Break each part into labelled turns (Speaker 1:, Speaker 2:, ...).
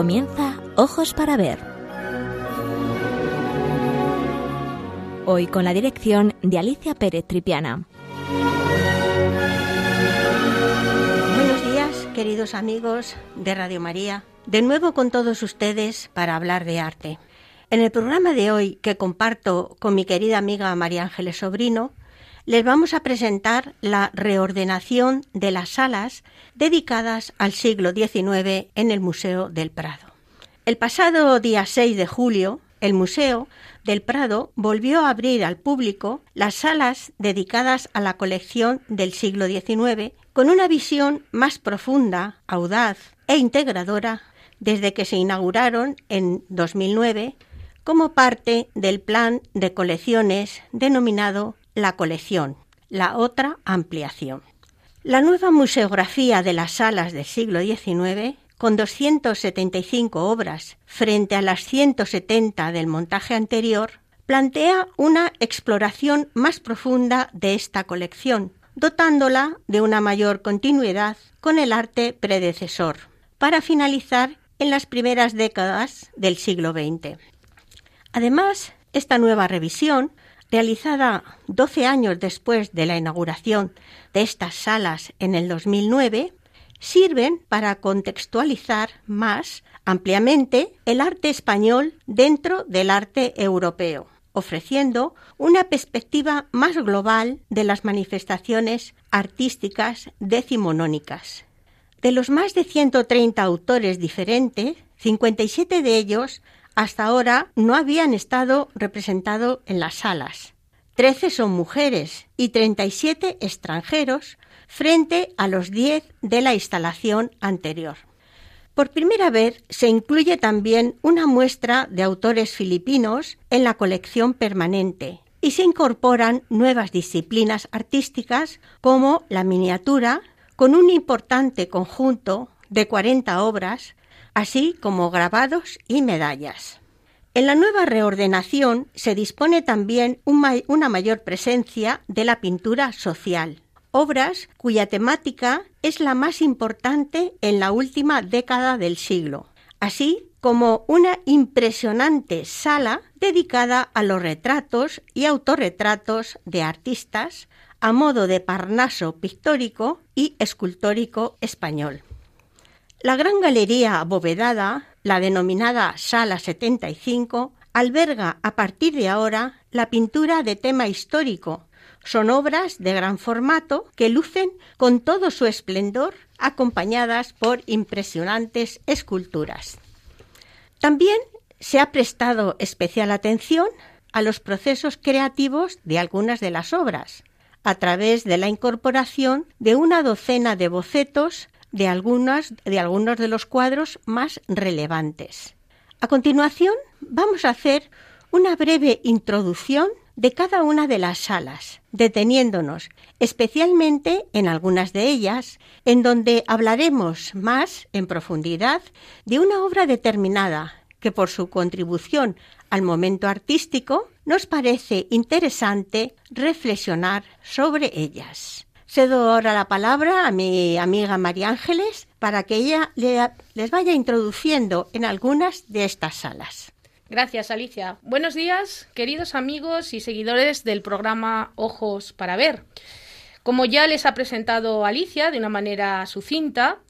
Speaker 1: Comienza Ojos para Ver. Hoy con la dirección de Alicia Pérez Tripiana.
Speaker 2: Buenos días, queridos amigos de Radio María. De nuevo con todos ustedes para hablar de arte. En el programa de hoy, que comparto con mi querida amiga María Ángeles Sobrino, les vamos a presentar la reordenación de las salas dedicadas al siglo XIX en el Museo del Prado. El pasado día 6 de julio, el Museo del Prado volvió a abrir al público las salas dedicadas a la colección del siglo XIX con una visión más profunda, audaz e integradora desde que se inauguraron en 2009 como parte del plan de colecciones denominado La colección, la otra ampliación. La nueva museografía de las salas del siglo XIX, con 275 obras frente a las 170 del montaje anterior, plantea una exploración más profunda de esta colección, dotándola de una mayor continuidad con el arte predecesor, para finalizar en las primeras décadas del siglo XX. Además, esta nueva revisión, realizada 12 años después de la inauguración de estas salas en el 2009, sirven para contextualizar más ampliamente el arte español dentro del arte europeo, ofreciendo una perspectiva más global de las manifestaciones artísticas decimonónicas. De los más de 130 autores diferentes, 57 de ellos hasta ahora no habían estado representados en las salas. Trece son mujeres y 37 extranjeros frente a los 10 de la instalación anterior. Por primera vez se incluye también una muestra de autores filipinos en la colección permanente y se incorporan nuevas disciplinas artísticas como la miniatura, con un importante conjunto de 40 obras así como grabados y medallas. En la nueva reordenación se dispone también una mayor presencia de la pintura social, obras cuya temática es la más importante en la última década del siglo, así como una impresionante sala dedicada a los retratos y autorretratos de artistas a modo de Parnaso pictórico y escultórico español. La gran galería abovedada, la denominada Sala 75, alberga a partir de ahora la pintura de tema histórico. Son obras de gran formato que lucen con todo su esplendor acompañadas por impresionantes esculturas. También se ha prestado especial atención a los procesos creativos de algunas de las obras, a través de la incorporación de una docena de bocetos de, algunas, de algunos de los cuadros más relevantes. A continuación, vamos a hacer una breve introducción de cada una de las salas, deteniéndonos especialmente en algunas de ellas, en donde hablaremos más en profundidad de una obra determinada que por su contribución al momento artístico nos parece interesante reflexionar sobre ellas. Cedo ahora la palabra a mi amiga María Ángeles para que ella les vaya introduciendo en algunas de estas salas.
Speaker 3: Gracias, Alicia. Buenos días, queridos amigos y seguidores del programa Ojos para Ver. Como ya les ha presentado Alicia de una manera sucinta,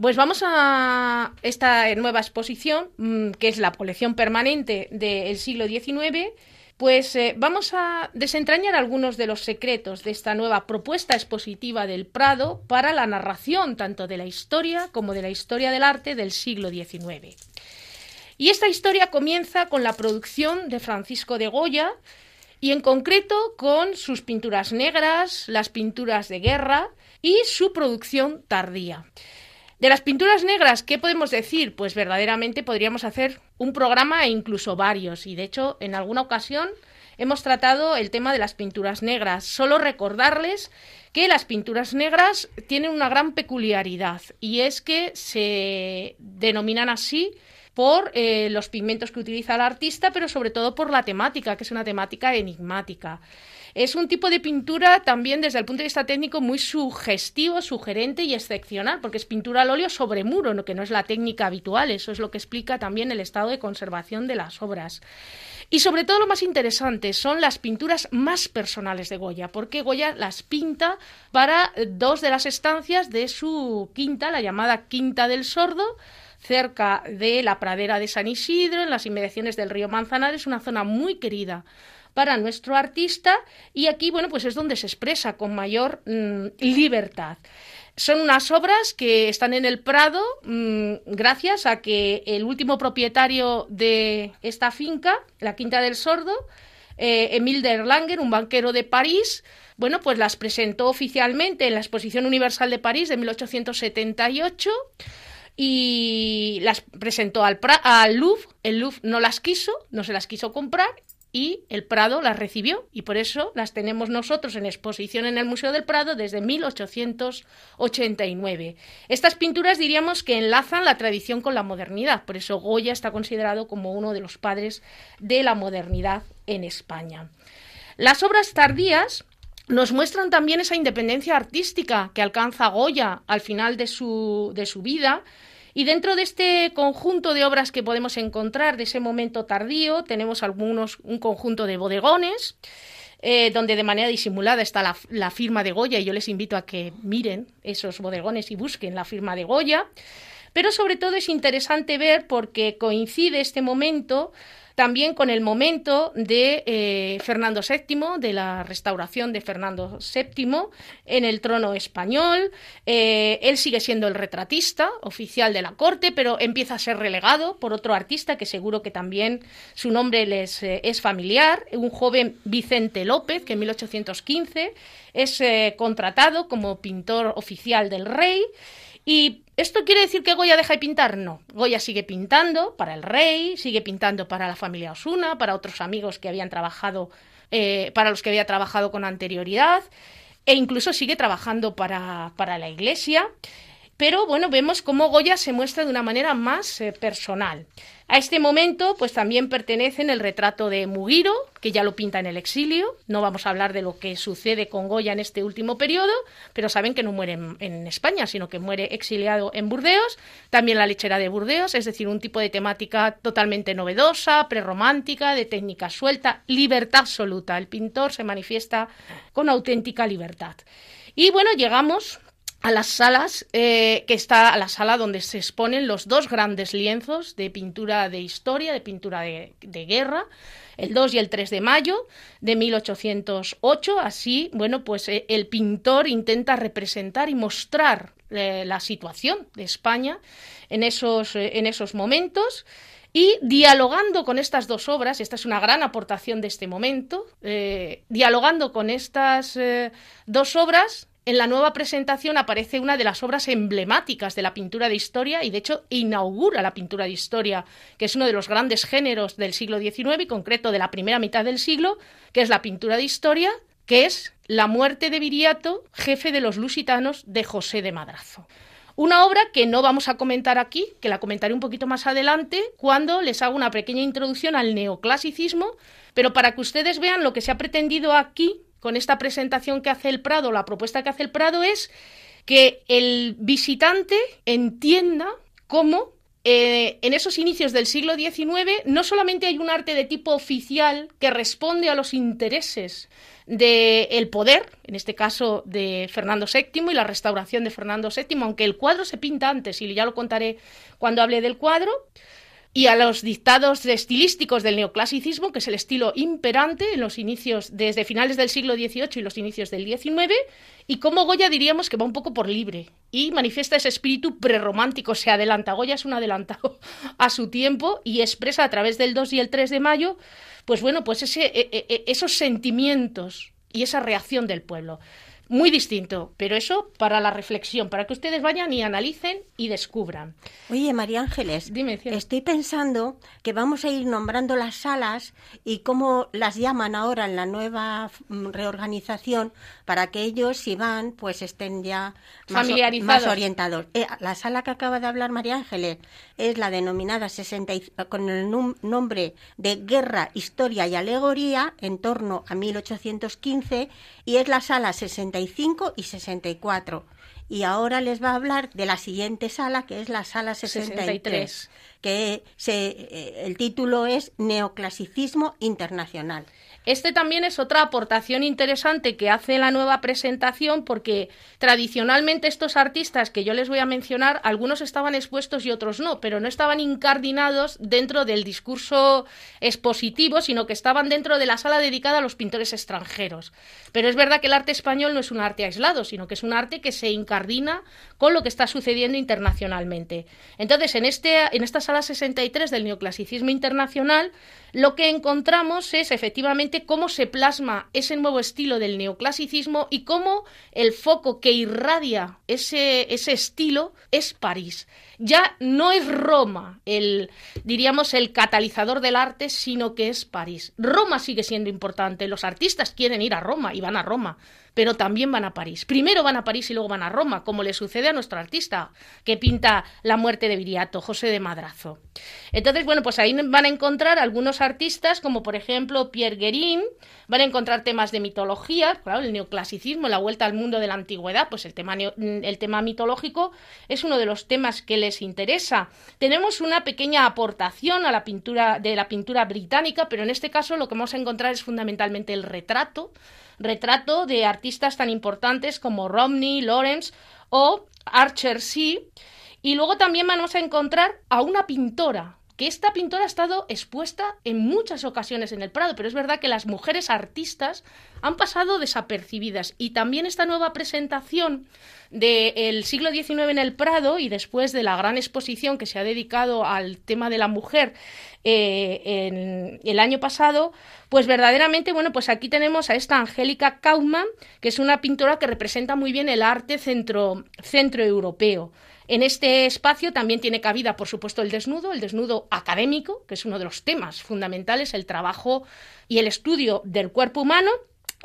Speaker 3: pues vamos a esta nueva exposición, mm, que es la colección permanente del siglo XIX, pues eh, vamos a desentrañar algunos de los secretos de esta nueva propuesta expositiva del Prado para la narración tanto de la historia como de la historia del arte del siglo XIX. Y esta historia comienza con la producción de Francisco de Goya y en concreto con sus pinturas negras, las pinturas de guerra y su producción tardía. De las pinturas negras, ¿qué podemos decir? Pues verdaderamente podríamos hacer un programa e incluso varios. Y de hecho, en alguna ocasión hemos tratado el tema de las pinturas negras. Solo recordarles que las pinturas negras tienen una gran peculiaridad y es que se denominan así por eh, los pigmentos que utiliza el artista, pero sobre todo por la temática, que es una temática enigmática. Es un tipo de pintura también desde el punto de vista técnico muy sugestivo, sugerente y excepcional, porque es pintura al óleo sobre muro, que no es la técnica habitual. Eso es lo que explica también el estado de conservación de las obras. Y sobre todo lo más interesante son las pinturas más personales de Goya, porque Goya las pinta para dos de las estancias de su quinta, la llamada Quinta del Sordo, cerca de la pradera de San Isidro, en las inmediaciones del río Manzanares, una zona muy querida para nuestro artista y aquí, bueno, pues es donde se expresa con mayor mm, libertad. Son unas obras que están en el Prado mm, gracias a que el último propietario de esta finca, la Quinta del Sordo, eh, Emile de Erlanger, un banquero de París, bueno, pues las presentó oficialmente en la Exposición Universal de París de 1878 y las presentó al, al Louvre. El Louvre no las quiso, no se las quiso comprar y el Prado las recibió y por eso las tenemos nosotros en exposición en el Museo del Prado desde 1889. Estas pinturas diríamos que enlazan la tradición con la modernidad, por eso Goya está considerado como uno de los padres de la modernidad en España. Las obras tardías nos muestran también esa independencia artística que alcanza Goya al final de su, de su vida, y dentro de este conjunto de obras que podemos encontrar de ese momento tardío, tenemos algunos, un conjunto de bodegones, eh, donde de manera disimulada está la, la, firma de Goya, y yo les invito a que miren esos bodegones y busquen la firma de Goya. Pero sobre todo es interesante ver porque coincide este momento también con el momento de eh, Fernando VII, de la restauración de Fernando VII en el trono español. Eh, él sigue siendo el retratista oficial de la corte, pero empieza a ser relegado por otro artista que seguro que también su nombre les eh, es familiar, un joven Vicente López, que en 1815 es contratado como pintor oficial del rey. Y ¿Esto quiere decir que Goya deja de pintar? No. Goya sigue pintando para el rey, sigue pintando para la familia Osuna, para otros amigos que habían trabajado, eh, para los que había trabajado con anterioridad, e incluso sigue trabajando para, para la iglesia. Pero bueno, vemos cómo Goya se muestra de una manera más eh, personal. A este momento, pues también pertenecen el retrato de Mugiro, que ya lo pinta en el exilio. No vamos a hablar de lo que sucede con Goya en este último periodo, pero saben que no muere en, España, sino que muere exiliado en Burdeos. También la lechera de Burdeos, es decir, un tipo de temática totalmente novedosa, prerromántica, de técnica suelta, libertad absoluta. El pintor se manifiesta con auténtica libertad. Y bueno, llegamos a las salas, eh, que está a la sala donde se exponen los dos grandes lienzos de pintura de historia, de pintura de, guerra, el 2 y el 3 de mayo de 1808. Así, bueno, pues eh, el pintor intenta representar y mostrar eh, la situación de España en esos, en esos momentos. Y dialogando con estas dos obras, esta es una gran aportación de este momento, dialogando con estas dos obras, en la nueva presentación aparece una de las obras emblemáticas de la pintura de historia y de hecho inaugura la pintura de historia, que es uno de los grandes géneros del siglo XIX y concreto de la primera mitad del siglo, que es la pintura de historia, que es La muerte de Viriato, jefe de los lusitanos de José de Madrazo. Una obra que no vamos a comentar aquí, que la comentaré un poquito más adelante, cuando les hago una pequeña introducción al neoclasicismo, pero para que ustedes vean lo que se ha pretendido aquí con esta presentación que hace el Prado, la propuesta que hace el Prado es que el visitante entienda cómo eh, en esos inicios del siglo XIX no solamente hay un arte de tipo oficial que responde a los intereses del poder, en este caso de Fernando VII y la restauración de Fernando VII, aunque el cuadro se pinta antes, y ya lo contaré cuando hable del cuadro, y a los dictados estilísticos del neoclasicismo, que es el estilo imperante en los inicios, desde finales del siglo XVIII y los inicios del XIX, y cómo Goya diríamos que va un poco por libre y manifiesta ese espíritu prerromántico, se adelanta. Goya es un adelantado a su tiempo y expresa a través del 2 y el 3 de mayo, pues bueno, pues ese, e, e, e, esos sentimientos y esa reacción del pueblo. Muy distinto, pero eso para la reflexión, para que ustedes vayan y analicen y descubran.
Speaker 2: Oye, María Ángeles,
Speaker 3: Dime,
Speaker 2: estoy pensando que vamos a ir nombrando las salas y cómo las llaman ahora en la nueva mm, reorganización para que ellos, si van, pues estén ya más, más orientados. Eh, la sala que acaba de hablar María Ángeles es la denominada 60, con el nombre de Guerra, Historia y Alegoría en torno a 1815 y es la sala 65 y 64. Y ahora les va a hablar de la siguiente sala, que es la sala 63, que se, eh, el título es Neoclasicismo Internacional.
Speaker 3: Este también es otra aportación interesante que hace la nueva presentación porque tradicionalmente estos artistas que yo les voy a mencionar, algunos estaban expuestos y otros no, pero no estaban incardinados dentro del discurso expositivo, sino que estaban dentro de la sala dedicada a los pintores extranjeros. Pero es verdad que el arte español no es un arte aislado, sino que es un arte que se incardina con lo que está sucediendo internacionalmente. Entonces, en, este, en esta sala 63 del neoclasicismo internacional, lo que encontramos es efectivamente cómo se plasma ese nuevo estilo del neoclasicismo y cómo el foco que irradia ese, ese estilo es París. Ya no es Roma el, diríamos, el catalizador del arte, sino que es París. Roma sigue siendo importante, los artistas quieren ir a Roma y van a Roma, pero también van a París. Primero van a París y luego van a Roma, como le sucede a nuestro artista que pinta la muerte de Viriato, José de Madrazo. Entonces, bueno, pues ahí van a encontrar algunos artistas, como por ejemplo Pierre Guérin, van a encontrar temas de mitología, claro, el neoclasicismo, la vuelta al mundo de la antigüedad, pues el tema, el tema mitológico es uno de los temas que les interesa. Tenemos una pequeña aportación a la pintura de la pintura británica, pero en este caso lo que vamos a encontrar es fundamentalmente el retrato, retrato de artistas tan importantes como Romney, Lawrence o Archer C. Y luego también vamos a encontrar a una pintora, que esta pintora ha estado expuesta en muchas ocasiones en el Prado, pero es verdad que las mujeres artistas han pasado desapercibidas. Y también esta nueva presentación del siglo XIX en el Prado y después de la gran exposición que se ha dedicado al tema de la mujer eh, en el año pasado, pues verdaderamente, bueno, pues aquí tenemos a esta Angélica Kaufmann, que es una pintora que representa muy bien el arte centro, centroeuropeo. En este espacio también tiene cabida, por supuesto, el desnudo, el desnudo académico, que es uno de los temas fundamentales, el trabajo y el estudio del cuerpo humano.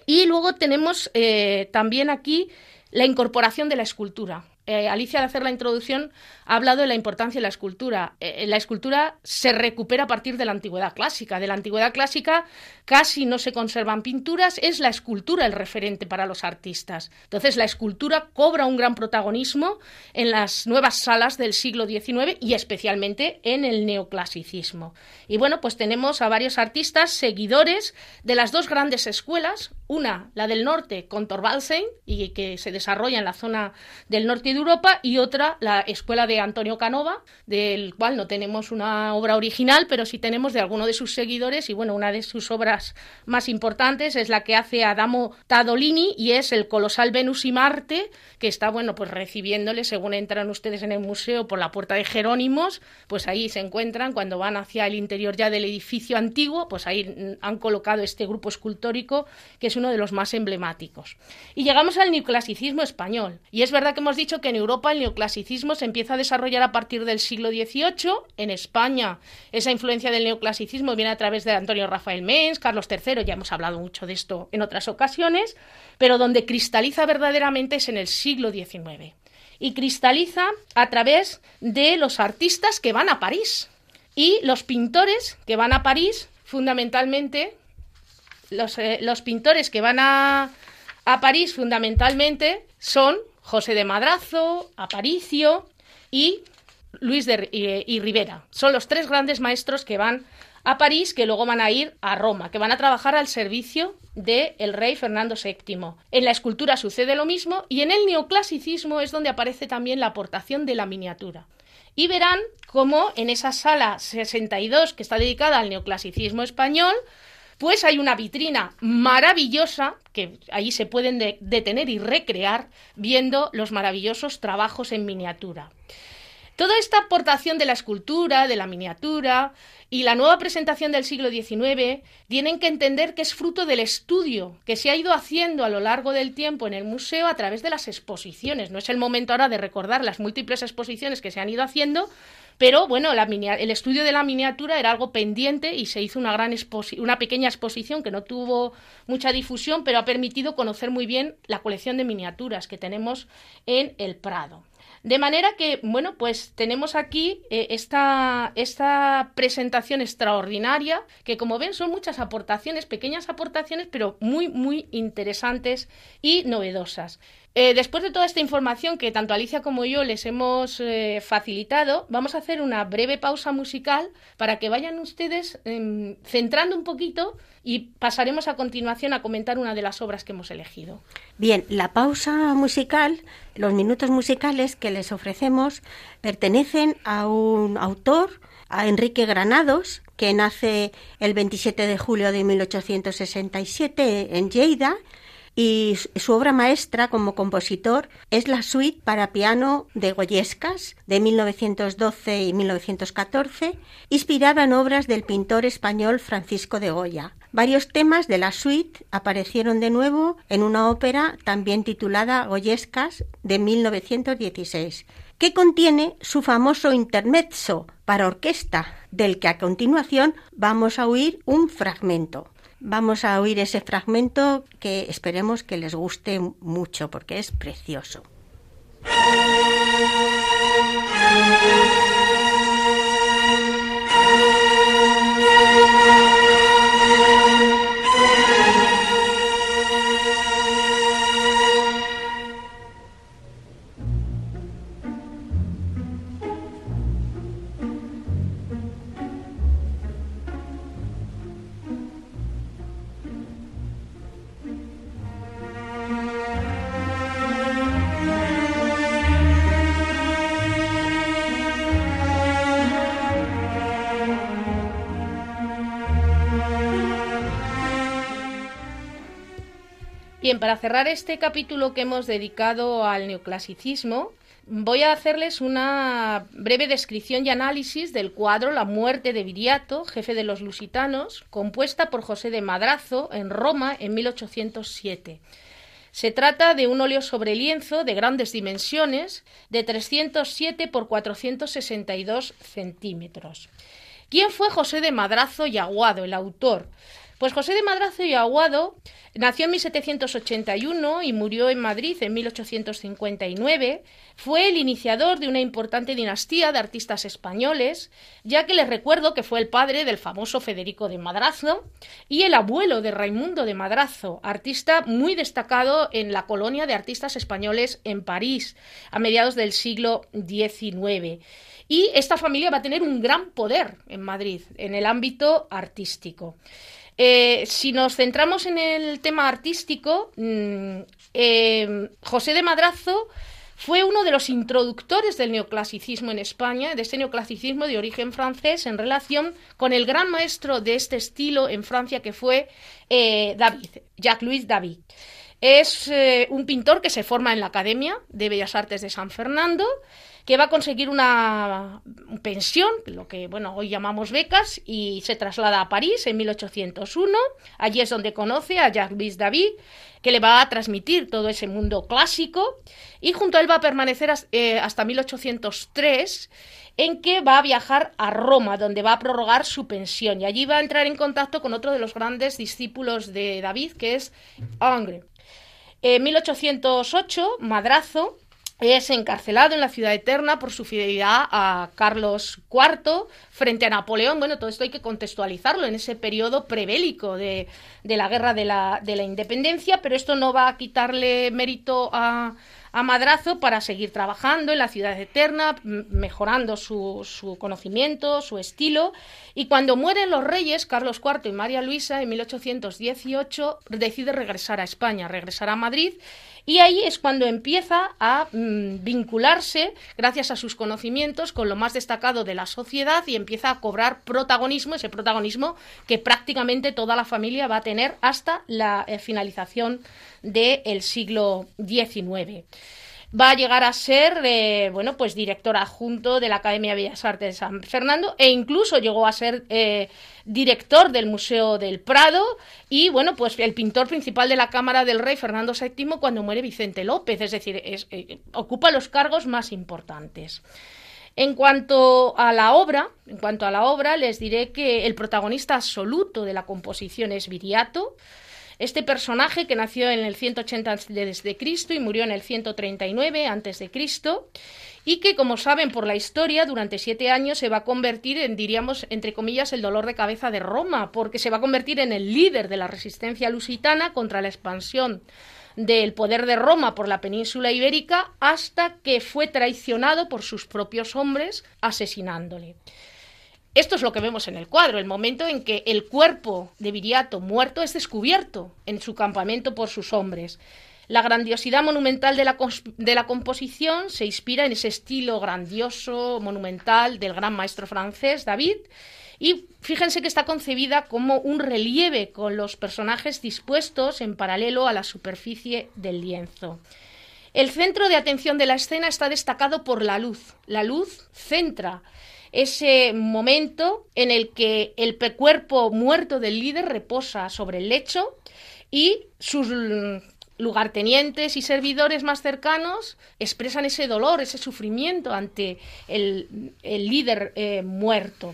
Speaker 3: Y luego tenemos eh, también aquí la incorporación de la escultura. Eh, Alicia, al hacer la introducción, ha hablado de la importancia de la escultura. Eh, la escultura se recupera a partir de la antigüedad clásica. De la antigüedad clásica casi no se conservan pinturas, es la escultura el referente para los artistas. Entonces, la escultura cobra un gran protagonismo en las nuevas salas del siglo XIX y especialmente en el neoclasicismo. Y bueno, pues tenemos a varios artistas seguidores de las dos grandes escuelas, una, la del norte, con Thorvaldsen, y que se desarrolla en la zona del norte de Europa, y otra, la escuela de Antonio Canova, del cual no tenemos una obra original, pero sí tenemos de alguno de sus seguidores, y bueno, una de sus obras más importantes es la que hace Adamo Tadolini, y es el colosal Venus y Marte, que está, bueno, pues recibiéndole, según entran ustedes en el museo por la puerta de Jerónimos, pues ahí se encuentran, cuando van hacia el interior ya del edificio antiguo, pues ahí han colocado este grupo escultórico, que es uno de los más emblemáticos. Y llegamos al neoclasicismo español. Y es verdad que hemos dicho que en Europa el neoclasicismo se empieza a desarrollar a partir del siglo XVIII. En España esa influencia del neoclasicismo viene a través de Antonio Rafael Menz, Carlos III, ya hemos hablado mucho de esto en otras ocasiones, pero donde cristaliza verdaderamente es en el siglo XIX. Y cristaliza a través de los artistas que van a París. Y los pintores que van a París, fundamentalmente, eh, los, pintores que van a, París fundamentalmente son José de Madrazo, Aparicio y Luis de, y, Rivera. Son los tres grandes maestros que van a París, que luego van a ir a Roma, que van a trabajar al servicio del el rey Fernando VII. En la escultura sucede lo mismo y en el neoclasicismo es donde aparece también la aportación de la miniatura. Y verán cómo en esa sala 62 que está dedicada al neoclasicismo español, pues hay una vitrina maravillosa que ahí se pueden detener y recrear viendo los maravillosos trabajos en miniatura. Toda esta aportación de la escultura, de la miniatura y la nueva presentación del siglo XIX tienen que entender que es fruto del estudio que se ha ido haciendo a lo largo del tiempo en el museo a través de las exposiciones. No es el momento ahora de recordar las múltiples exposiciones que se han ido haciendo, pero bueno, el estudio de la miniatura era algo pendiente y se hizo una, gran una pequeña exposición que no tuvo mucha difusión, pero ha permitido conocer muy bien la colección de miniaturas que tenemos en el Prado. De manera que, bueno, pues tenemos aquí eh, esta, esta presentación extraordinaria, que como ven son muchas aportaciones, pequeñas aportaciones, pero muy, muy interesantes y novedosas. Eh, después de toda esta información que tanto Alicia como yo les hemos eh, facilitado, vamos a hacer una breve pausa musical para que vayan ustedes em, centrando un poquito y pasaremos a continuación a comentar una de las obras que hemos elegido.
Speaker 2: Bien, la pausa musical, los minutos musicales que les ofrecemos pertenecen a un autor, a Enrique Granados, que nace el 27 de julio de 1867 en Lleida y su obra maestra como compositor es la suite para piano de Goyescas de 1912 y 1914, inspirada en obras del pintor español Francisco de Goya. Varios temas de la suite aparecieron de nuevo en una ópera también titulada Goyescas de 1916, que contiene su famoso intermezzo para orquesta, del que a continuación vamos a oír un fragmento. Vamos a oír ese fragmento que esperemos que les guste mucho porque es precioso.
Speaker 3: Para cerrar este capítulo que hemos dedicado al neoclasicismo, voy a hacerles una breve descripción y análisis del cuadro La muerte de Viriato, jefe de los lusitanos, compuesta por José de Madrazo en Roma en 1807. Se trata de un óleo sobre lienzo de grandes dimensiones, de 307 por 462 centímetros. ¿Quién fue José de Madrazo y Aguado, el autor? Pues José de Madrazo y Aguado nació en 1781 y murió en Madrid en 1859. Fue el iniciador de una importante dinastía de artistas españoles, ya que les recuerdo que fue el padre del famoso Federico de Madrazo y el abuelo de Raimundo de Madrazo, artista muy destacado en la colonia de artistas españoles en París a mediados del siglo XIX. Y esta familia va a tener un gran poder en Madrid en el ámbito artístico. Eh, si nos centramos en el tema artístico, mm, eh, José de Madrazo fue uno de los introductores del neoclasicismo en España, de este neoclasicismo de origen francés, en relación con el gran maestro de este estilo en Francia que fue eh, David, Jacques-Louis David. Es un pintor que se forma en la Academia de Bellas Artes de San Fernando que va a conseguir una pensión, lo que bueno, hoy llamamos becas, y se traslada a París en 1801. Allí es donde conoce a Jacques David, que le va a transmitir todo ese mundo clásico, y junto a él va a permanecer eh, hasta 1803 en que va a viajar a Roma, donde va a prorrogar su pensión. Y allí va a entrar en contacto con otro de los grandes discípulos de David, que es Angre. En 1808, Madrazo es encarcelado en la ciudad eterna por su fidelidad a Carlos IV frente a Napoleón. Bueno, todo esto hay que contextualizarlo en ese periodo prebélico de, la guerra de la independencia, pero esto no va a quitarle mérito a, a Madrazo para seguir trabajando en la ciudad eterna, mejorando su, su, conocimiento, su estilo. Y cuando mueren los reyes, Carlos IV y María Luisa, en 1818, decide regresar a España, regresar a Madrid y ahí es cuando empieza a mm, vincularse, gracias a sus conocimientos, con lo más destacado de la sociedad y empieza a cobrar protagonismo, ese protagonismo que prácticamente toda la familia va a tener hasta la eh, finalización del siglo XIX. Va a llegar a ser, bueno, pues director adjunto de la Academia de Bellas Artes de San Fernando e incluso llegó a ser eh, director del Museo del Prado y, bueno, pues el pintor principal de la Cámara del Rey Fernando VII cuando muere Vicente López, es decir, eh, ocupa los cargos más importantes. En cuanto a la obra, en cuanto a la obra, les diré que el protagonista absoluto de la composición es Viriato, este personaje que nació en el 180 desde Cristo y murió en el 139 antes de Cristo y que, como saben por la historia, durante siete años se va a convertir en, diríamos, entre comillas, el dolor de cabeza de Roma, porque se va a convertir en el líder de la resistencia lusitana contra la expansión del poder de Roma por la península ibérica hasta que fue traicionado por sus propios hombres asesinándole. Esto es lo que vemos en el cuadro, el momento en que el cuerpo de Viriato muerto es descubierto en su campamento por sus hombres. La grandiosidad monumental de la, composición se inspira en ese estilo grandioso, monumental del gran maestro francés David. Y fíjense que está concebida como un relieve con los personajes dispuestos en paralelo a la superficie del lienzo. El centro de atención de la escena está destacado por la luz. La luz centra ese momento en el que el cuerpo muerto del líder reposa sobre el lecho y sus lugartenientes y servidores más cercanos expresan ese dolor, ese sufrimiento ante el, líder eh, muerto.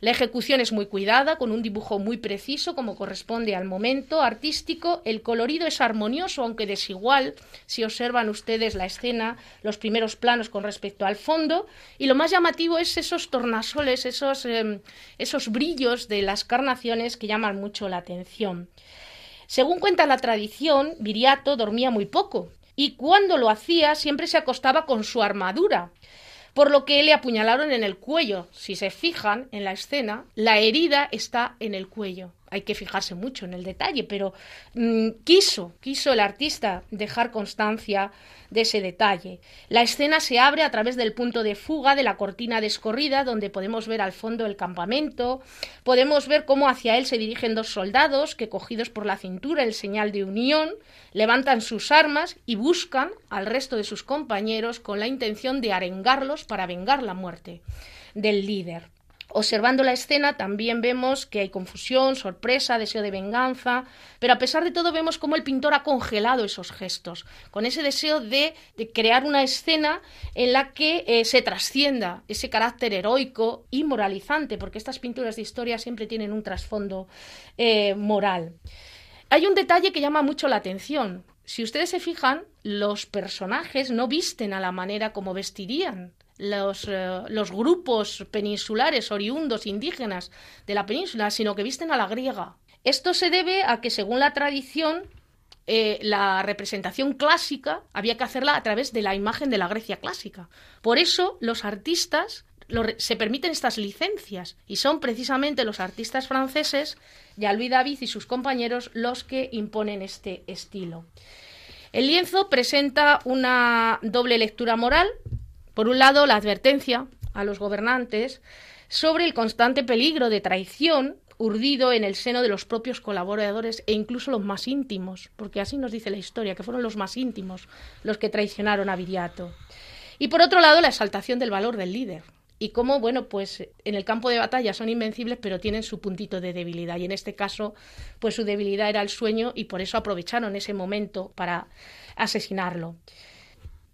Speaker 3: La ejecución es muy cuidada, con un dibujo muy preciso, como corresponde al momento artístico. El colorido es armonioso, aunque desigual, si observan ustedes la escena, los primeros planos con respecto al fondo. Y lo más llamativo es esos tornasoles, esos, em, esos brillos de las carnaciones que llaman mucho la atención. Según cuenta la tradición, Viriato dormía muy poco, y cuando lo hacía siempre se acostaba con su armadura, por lo que le apuñalaron en el cuello. Si se fijan en la escena, la herida está en el cuello. Hay que fijarse mucho en el detalle, pero mm, quiso, quiso el artista dejar constancia de ese detalle. La escena se abre a través del punto de fuga de la cortina descorrida, donde podemos ver al fondo el campamento, podemos ver cómo hacia él se dirigen dos soldados que, cogidos por la cintura, el señal de unión, levantan sus armas y buscan al resto de sus compañeros con la intención de arengarlos para vengar la muerte del líder. Observando la escena también vemos que hay confusión, sorpresa, deseo de venganza, pero a pesar de todo vemos cómo el pintor ha congelado esos gestos, con ese deseo de, crear una escena en la que eh, se trascienda ese carácter heroico y moralizante, porque estas pinturas de historia siempre tienen un trasfondo eh, moral. Hay un detalle que llama mucho la atención. Si ustedes se fijan, los personajes no visten a la manera como vestirían los, eh, los, grupos peninsulares oriundos indígenas de la península, sino que visten a la griega. Esto se debe a que, según la tradición, eh, la representación clásica había que hacerla a través de la imagen de la Grecia clásica. Por eso los artistas se permiten estas licencias y son precisamente los artistas franceses, Jean-Louis David y sus compañeros, los que imponen este estilo. El lienzo presenta una doble lectura moral por un lado, la advertencia a los gobernantes sobre el constante peligro de traición urdido en el seno de los propios colaboradores e incluso los más íntimos, porque así nos dice la historia, que fueron los más íntimos los que traicionaron a Viriato. Y por otro lado, la exaltación del valor del líder, y cómo, bueno, pues en el campo de batalla son invencibles, pero tienen su puntito de debilidad. Y en este caso, pues su debilidad era el sueño y por eso aprovecharon ese momento para asesinarlo.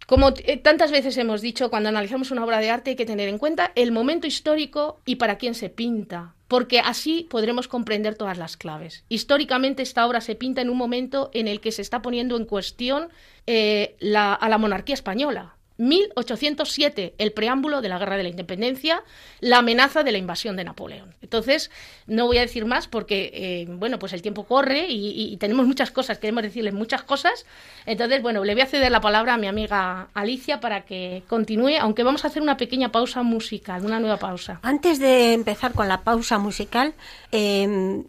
Speaker 3: Como eh, tantas veces hemos dicho, cuando analizamos una obra de arte hay que tener en cuenta el momento histórico y para quién se pinta, porque así podremos comprender todas las claves. Históricamente esta obra se pinta en un momento en el que se está poniendo en cuestión eh, a la monarquía española, 1807, el preámbulo de la Guerra de la Independencia, la amenaza de la invasión de Napoleón. Entonces, no voy a decir más porque, eh, bueno, pues el tiempo corre y, tenemos muchas cosas, queremos decirles muchas cosas. Entonces, bueno, le voy a ceder la palabra a mi amiga Alicia para que continúe, aunque vamos a hacer una pequeña pausa musical, una nueva pausa.
Speaker 2: Antes de empezar con la pausa musical, em,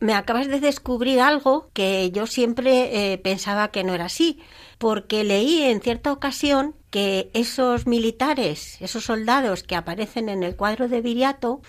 Speaker 2: me acabas de descubrir algo que yo siempre eh, pensaba que no era así, porque leí en cierta ocasión que esos militares, esos soldados que aparecen en el cuadro de Viriato,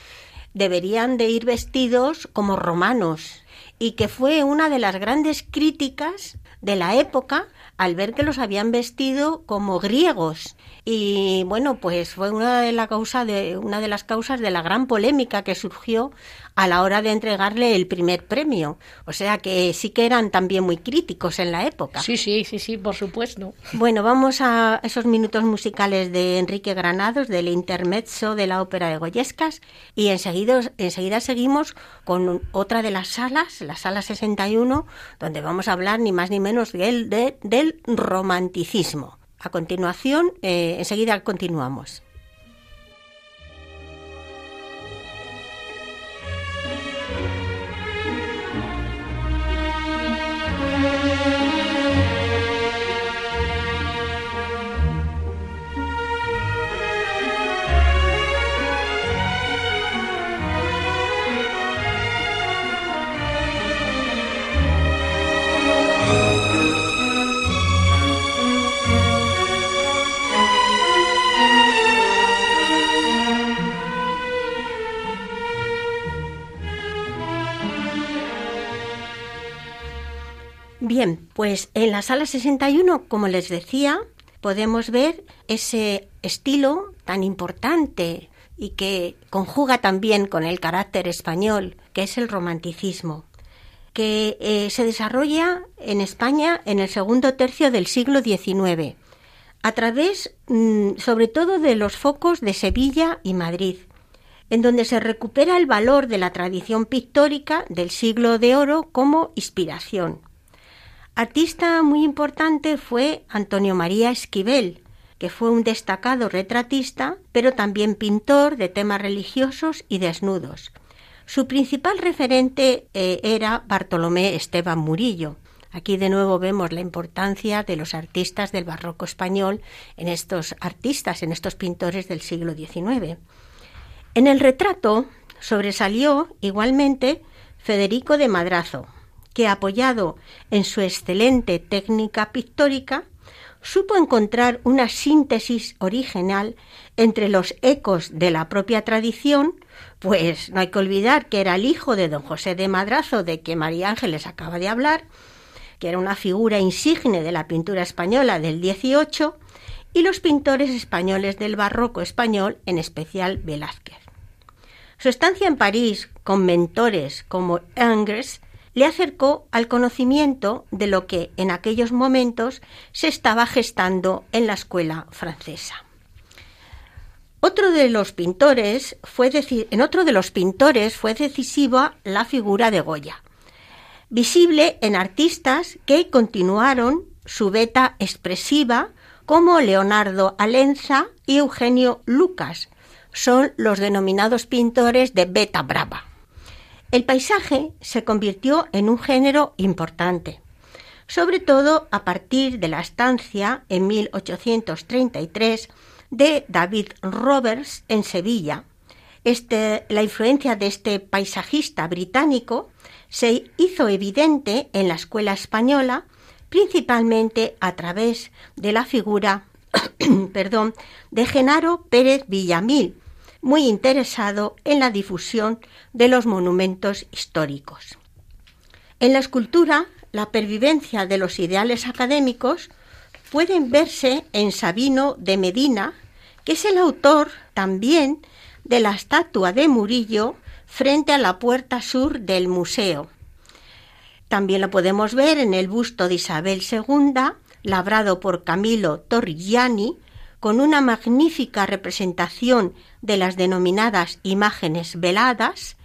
Speaker 2: deberían de ir vestidos como romanos y que fue una de las grandes críticas de la época al ver que los habían vestido como griegos. Y bueno, pues fue una de, la causa de, una de las causas de la gran polémica que surgió a la hora de entregarle el primer premio. O sea que sí que eran también muy críticos en la época.
Speaker 3: Sí, sí, sí, sí, por supuesto.
Speaker 2: Bueno, vamos a esos minutos musicales de Enrique Granados, del intermezzo de la ópera de Goyescas, y enseguida, enseguida seguimos con otra de las salas, la sala 61, donde vamos a hablar ni más ni menos del, del romanticismo. A continuación, eh, enseguida continuamos. Pues en la sala 61, como les decía, podemos ver ese estilo tan importante y que conjuga también con el carácter español, que es el romanticismo, que eh, se desarrolla en España en el segundo tercio del siglo XIX, a través mm, sobre todo de los focos de Sevilla y Madrid, en donde se recupera el valor de la tradición pictórica del siglo de oro como inspiración. Artista muy importante fue Antonio María Esquivel, que fue un destacado retratista, pero también pintor de temas religiosos y desnudos. Su principal referente eh, era Bartolomé Esteban Murillo. Aquí de nuevo vemos la importancia de los artistas del barroco español en estos artistas, en estos pintores del siglo XIX. En el retrato sobresalió igualmente Federico de Madrazo, que, apoyado en su excelente técnica pictórica, supo encontrar una síntesis original entre los ecos de la propia tradición, pues no hay que olvidar que era el hijo de don José de Madrazo, de que María Ángeles acaba de hablar, que era una figura insigne de la pintura española del XVIII, y los pintores españoles del barroco español, en especial Velázquez. Su estancia en París con mentores como Ingres le acercó al conocimiento de lo que en aquellos momentos se estaba gestando en la escuela francesa. Otro de los pintores fue en otro de los pintores fue decisiva la figura de Goya, visible en artistas que continuaron su beta expresiva como Leonardo Alenza y Eugenio Lucas, son los denominados pintores de beta brava. El paisaje se convirtió en un género importante, sobre todo a partir de la estancia en 1833 de David Roberts en Sevilla. Este, la influencia de este paisajista británico se hizo evidente en la escuela española, principalmente a través de la figura perdón, de Genaro Pérez Villamil, muy interesado en la difusión de los monumentos históricos. En la escultura, la pervivencia de los ideales académicos pueden verse en Sabino de Medina, que es el autor también de la estatua de Murillo frente a la puerta sur del museo. También lo podemos ver en el busto de Isabel II, labrado por Camilo Torrigiani, con una magnífica representación de las denominadas imágenes veladas,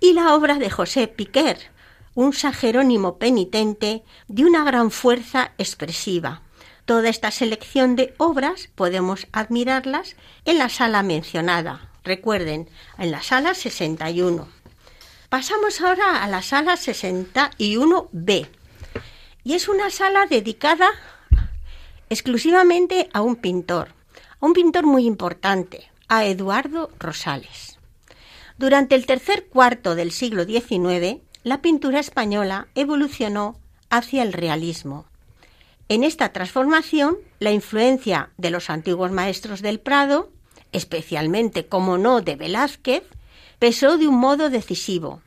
Speaker 2: y la obra de José Piquer, un sajerónimo penitente de una gran fuerza expresiva. Toda esta selección de obras podemos admirarlas en la sala mencionada. Recuerden, en la sala 61. Pasamos ahora a la sala 61B. Y es una sala dedicada exclusivamente a un pintor, a un pintor muy importante, a Eduardo Rosales. Durante el tercer cuarto del siglo XIX, la pintura española evolucionó hacia el realismo. En esta transformación, la influencia de los antiguos maestros del Prado, especialmente, como no, de Velázquez, pesó de un modo decisivo.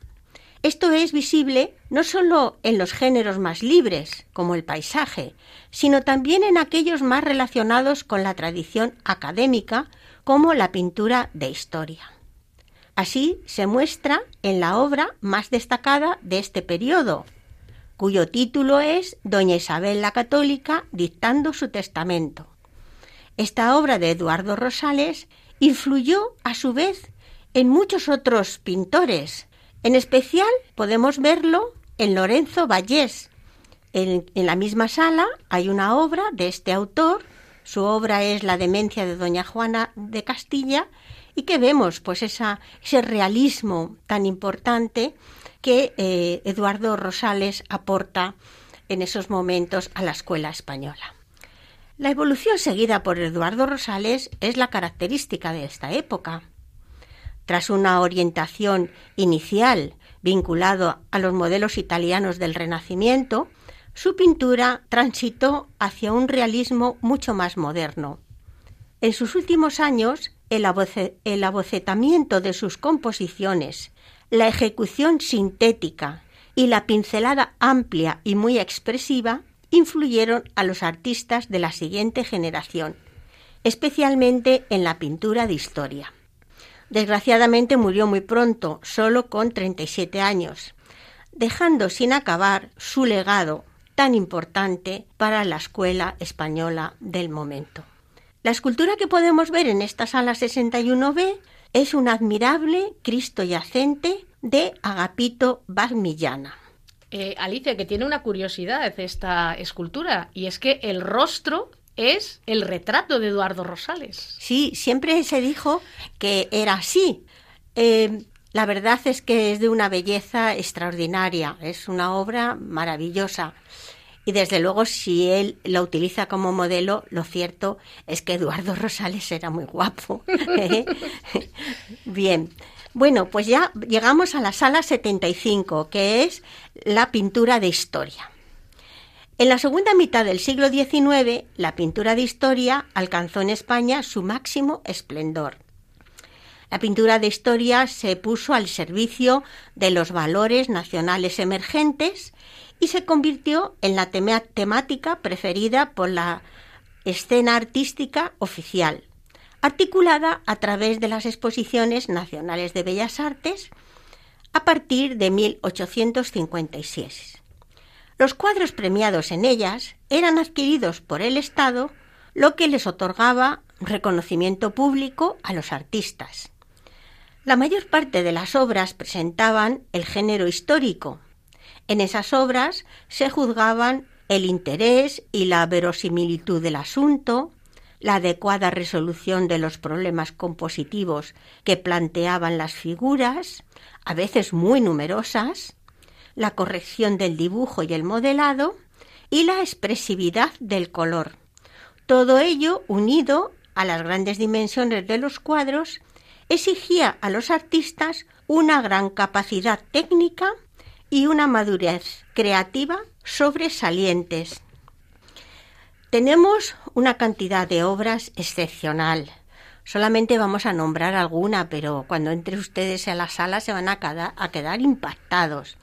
Speaker 2: Esto es visible no solo en los géneros más libres, como el paisaje, sino también en aquellos más relacionados con la tradición académica, como la pintura de historia. Así se muestra en la obra más destacada de este periodo, cuyo título es Doña Isabel la Católica dictando su testamento. Esta obra de Eduardo Rosales influyó a su vez en muchos otros pintores, en especial podemos verlo en Lorenzo Vallés. En, la misma sala hay una obra de este autor, su obra es La demencia de Doña Juana de Castilla, y que vemos pues ese realismo tan importante que eh, Eduardo Rosales aporta en esos momentos a la escuela española. La evolución seguida por Eduardo Rosales es la característica de esta época. Tras una orientación inicial vinculado a los modelos italianos del Renacimiento, su pintura transitó hacia un realismo mucho más moderno. En sus últimos años, el, abocetamiento de sus composiciones, la ejecución sintética y la pincelada amplia y muy expresiva influyeron a los artistas de la siguiente generación, especialmente en la pintura de historia. Desgraciadamente murió muy pronto, solo con 37 años, dejando sin acabar su legado tan importante para la escuela española del momento. La escultura que podemos ver en esta sala 61B es un admirable Cristo yacente de Agapito Bagmillana.
Speaker 3: Eh, Alicia, que tiene una curiosidad esta escultura, y es que el rostro es el retrato de Eduardo Rosales.
Speaker 2: Sí, siempre se dijo que era así. Eh, la verdad es que es de una belleza extraordinaria, es una obra maravillosa. Y desde luego, si él la utiliza como modelo, lo cierto es que Eduardo Rosales era muy guapo. ¿eh? Bien, bueno, pues ya llegamos a la sala 75, que es la pintura de historia. En la segunda mitad del siglo XIX, la pintura de historia alcanzó en España su máximo esplendor. La pintura de historia se puso al servicio de los valores nacionales emergentes y se convirtió en la temática preferida por la escena artística oficial, articulada a través de las exposiciones nacionales de bellas artes a partir de 1856. Los cuadros premiados en ellas eran adquiridos por el Estado, lo que les otorgaba reconocimiento público a los artistas. La mayor parte de las obras presentaban el género histórico. En esas obras se juzgaban el interés y la verosimilitud del asunto, la adecuada resolución de los problemas compositivos que planteaban las figuras, a veces muy numerosas, la corrección del dibujo y el modelado y la expresividad del color. Todo ello, unido a las grandes dimensiones de los cuadros, exigía a los artistas una gran capacidad técnica y una madurez creativa sobresalientes. Tenemos una cantidad de obras excepcional. Solamente vamos a nombrar alguna, pero cuando entre ustedes a la sala se van a, quedar impactados.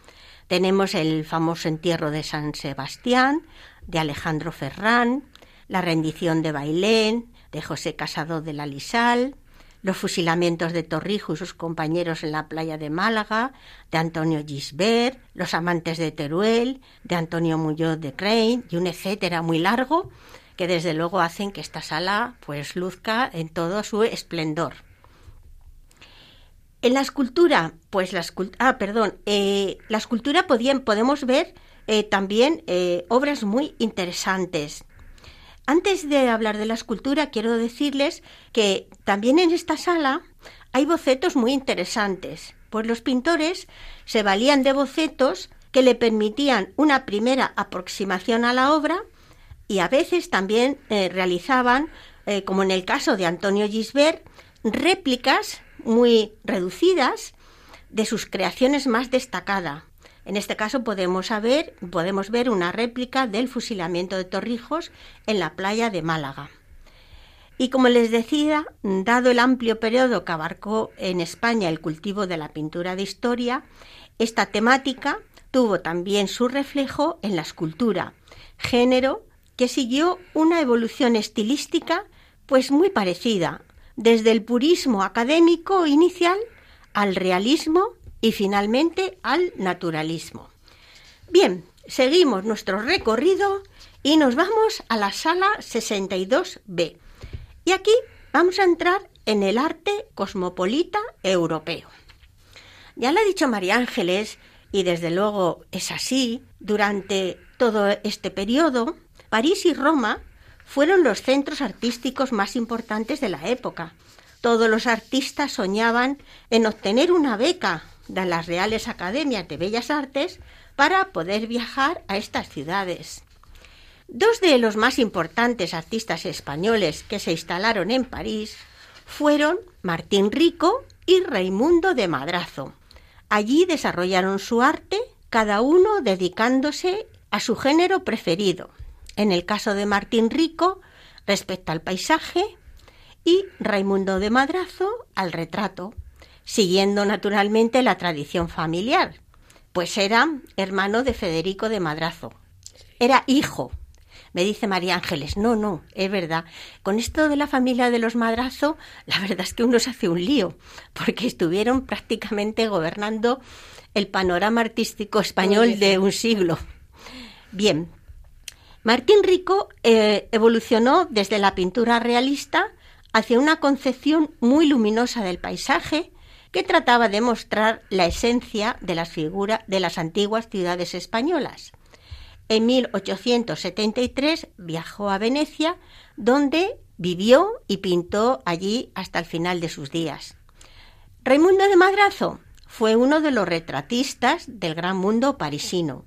Speaker 2: Tenemos el famoso entierro de San Sebastián, de Alejandro Ferrán, la rendición de Bailén, de José Casado de la Lisal, los fusilamientos de Torrijo y sus compañeros en la playa de Málaga, de Antonio Gisbert, los amantes de Teruel, de Antonio Muñoz de Crane y un etcétera muy largo que desde luego hacen que esta sala pues luzca en todo su esplendor. En la escultura, pues la escultura, ah, perdón, eh, la escultura podemos ver eh, también eh, obras muy interesantes. Antes de hablar de la escultura, quiero decirles que también en esta sala hay bocetos muy interesantes, pues los pintores se valían de bocetos que le permitían una primera aproximación a la obra y a veces también realizaban, como en el caso de Antonio Gisbert, réplicas muy reducidas de sus creaciones más destacadas. En este caso podemos, podemos ver una réplica del fusilamiento de Torrijos en la playa de Málaga. Y como les decía, dado el amplio periodo que abarcó en España el cultivo de la pintura de historia, Esta temática tuvo también su reflejo en la escultura, género que siguió una evolución estilística pues muy parecida, desde el purismo académico inicial al realismo y finalmente al naturalismo. Bien, seguimos nuestro recorrido y nos vamos a la sala 62B. Y aquí vamos a entrar en el arte cosmopolita europeo. Ya lo ha dicho María Ángeles, y desde luego es así, durante todo este periodo, París y Roma fueron los centros artísticos más importantes de la época. Todos los artistas soñaban en obtener una beca de las Reales Academias de Bellas Artes para poder viajar a estas ciudades. Dos de los más importantes artistas españoles que se instalaron en París fueron Martín Rico y Raimundo de Madrazo. Allí desarrollaron su arte, cada uno dedicándose a su género preferido. En el caso de Martín Rico, respecto al paisaje, y Raimundo de Madrazo al retrato, siguiendo naturalmente la tradición familiar, pues era hermano de Federico de Madrazo. Era hijo me dice María Ángeles, no, no, es verdad. Con esto de la familia de los Madrazo, la verdad es que uno se hace un lío, porque estuvieron prácticamente gobernando el panorama artístico español de un siglo. Bien, Martín Rico eh, evolucionó desde la pintura realista hacia una concepción muy luminosa del paisaje que trataba de mostrar la esencia de las figuras de las antiguas ciudades españolas. En 1873 viajó a Venecia, donde vivió y pintó allí hasta el final de sus días. Raimundo de Madrazo fue uno de los retratistas del gran mundo parisino.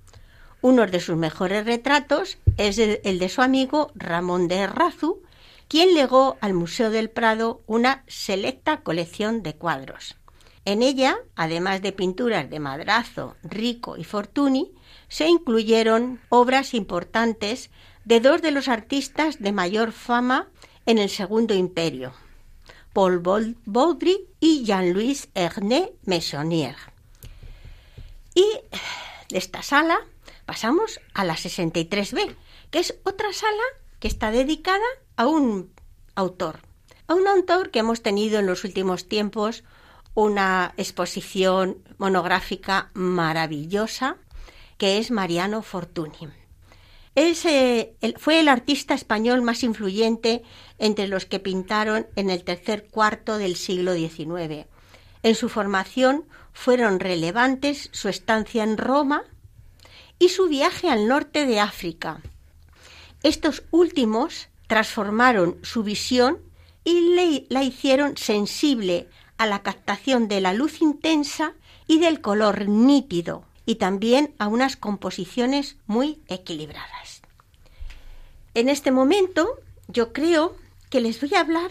Speaker 2: Uno de sus mejores retratos es el de su amigo Ramón de Errazu, quien legó al Museo del Prado una selecta colección de cuadros. En ella, además de pinturas de Madrazo, Rico y Fortuny, se incluyeron obras importantes de dos de los artistas de mayor fama en el Segundo Imperio, Paul Baudry y Jean-Louis Ernest Meissonier. Y de esta sala pasamos a la 63B, que es otra sala que está dedicada a un autor, a un autor que hemos tenido en los últimos tiempos una exposición monográfica maravillosa que es Mariano Fortuny. fue el artista español más influyente entre los que pintaron en el tercer cuarto del siglo XIX. En su formación fueron relevantes su estancia en Roma y su viaje al norte de África. Estos últimos transformaron su visión y la hicieron sensible a la captación de la luz intensa y del color nítido, y también a unas composiciones muy equilibradas. En este momento yo creo que les voy a hablar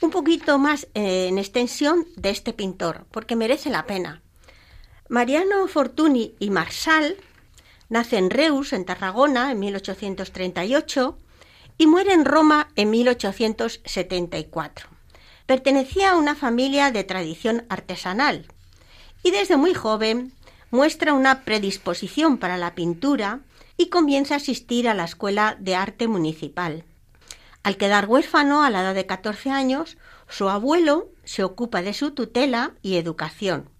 Speaker 2: un poquito más eh, en extensión de este pintor, porque merece la pena. Mariano Fortuny y Marsal nace en Reus, en Tarragona, en 1838 y muere en Roma en 1874. Pertenecía a una familia de tradición artesanal y desde muy joven muestra una predisposición para la pintura y comienza a asistir a la Escuela de Arte Municipal. Al quedar huérfano a la edad de 14 años, su abuelo se ocupa de su tutela y educación.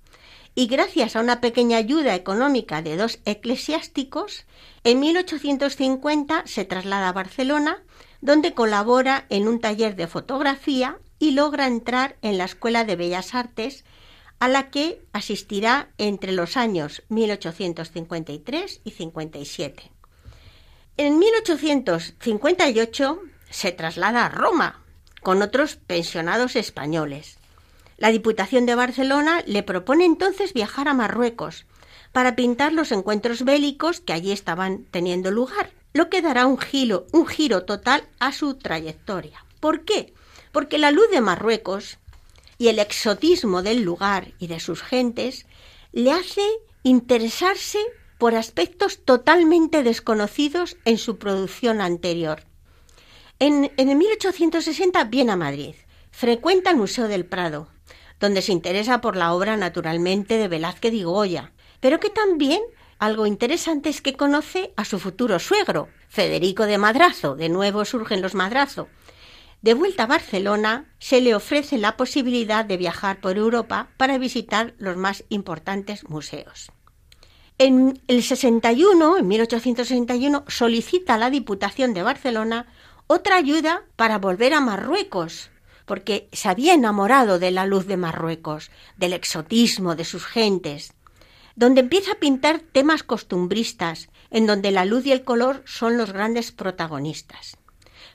Speaker 2: Y gracias a una pequeña ayuda económica de dos eclesiásticos, en 1850 se traslada a Barcelona, donde colabora en un taller de fotografía y logra entrar en la Escuela de Bellas Artes a la que asistirá entre los años 1853 y 57. En 1858 se traslada a Roma con otros pensionados españoles. La Diputación de Barcelona le propone entonces viajar a Marruecos para pintar los encuentros bélicos que allí estaban teniendo lugar, lo que dará un giro, total a su trayectoria. ¿Por qué? Porque la luz de Marruecos y el exotismo del lugar y de sus gentes le hace interesarse por aspectos totalmente desconocidos en su producción anterior. En, en el 1860 viene a Madrid, frecuenta el Museo del Prado, donde se interesa por la obra naturalmente de Velázquez y Goya, pero que también algo interesante es que conoce a su futuro suegro, Federico de Madrazo, de nuevo surgen los Madrazo. De vuelta a Barcelona, se le ofrece la posibilidad de viajar por Europa para visitar los más importantes museos. En el 61, en 1861, solicita a la Diputación de Barcelona otra ayuda para volver a Marruecos, porque se había enamorado de la luz de Marruecos, del exotismo de sus gentes, donde empieza a pintar temas costumbristas, en donde la luz y el color son los grandes protagonistas.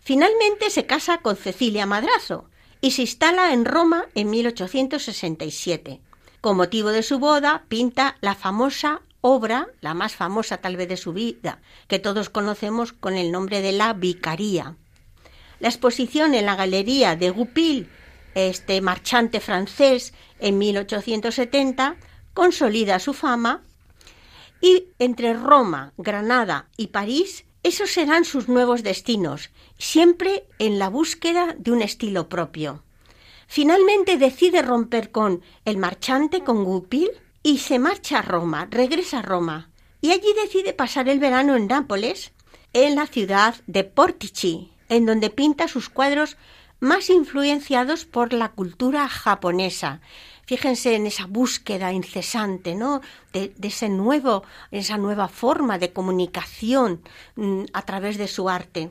Speaker 2: Finalmente se casa con Cecilia Madrazo y se instala en Roma en 1867. Con motivo de su boda pinta la famosa obra, la más famosa tal vez de su vida, que todos conocemos con el nombre de La Vicaría. La exposición en la Galería de Goupil, este marchante francés, en 1870, consolida su fama. Y entre Roma, Granada y París, esos serán sus nuevos destinos, siempre en la búsqueda de un estilo propio. Finalmente decide romper con el marchante, con Goupil, y se marcha a Roma, regresa a Roma, y allí decide pasar el verano en Nápoles, en la ciudad de Portici, en donde pinta sus cuadros más influenciados por la cultura japonesa. Fíjense en esa búsqueda incesante, ¿no? De, ese nuevo, esa nueva forma de comunicación mm, a través de su arte.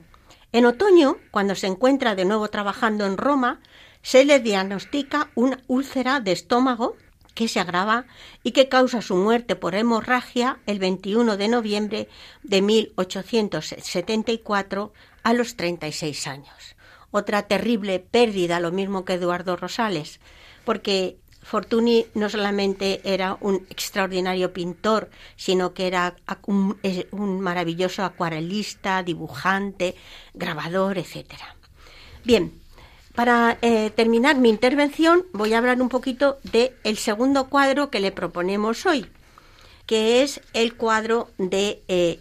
Speaker 2: En otoño, cuando se encuentra de nuevo trabajando en Roma, se le diagnostica una úlcera de estómago que se agrava y que causa su muerte por hemorragia el 21 de noviembre de 1874 a los 36 años. Otra terrible pérdida, lo mismo que Eduardo Rosales, porque Fortuny no solamente era un extraordinario pintor, sino que era un, maravilloso acuarelista, dibujante, grabador, etc. Bien, para eh, terminar mi intervención voy a hablar un poquito del el segundo cuadro que le proponemos hoy, que es el cuadro de eh,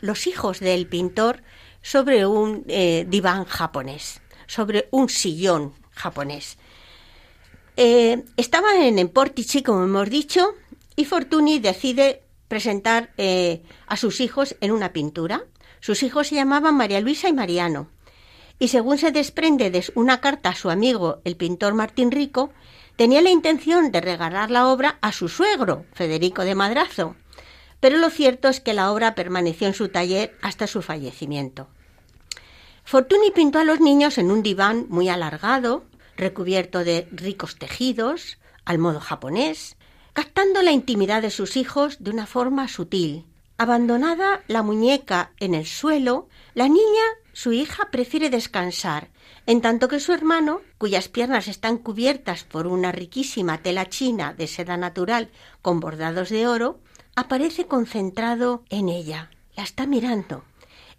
Speaker 2: los hijos del pintor sobre un eh, diván japonés, sobre un sillón japonés. Eh, estaban en Portici, como hemos dicho, y Fortuny decide presentar eh, a sus hijos en una pintura. Sus hijos se llamaban María Luisa y Mariano. Y según se desprende de una carta a su amigo, el pintor Martín Rico, tenía la intención de regalar la obra a su suegro, Federico de Madrazo. Pero lo cierto es que la obra permaneció en su taller hasta su fallecimiento. Fortuny pintó a los niños en un diván muy alargado, recubierto de ricos tejidos, al modo japonés, captando la intimidad de sus hijos de una forma sutil. Abandonada la muñeca en el suelo, la niña, su hija, prefiere descansar, en tanto que su hermano, cuyas piernas están cubiertas por una riquísima tela china de seda natural con bordados de oro, aparece concentrado en ella. La está mirando.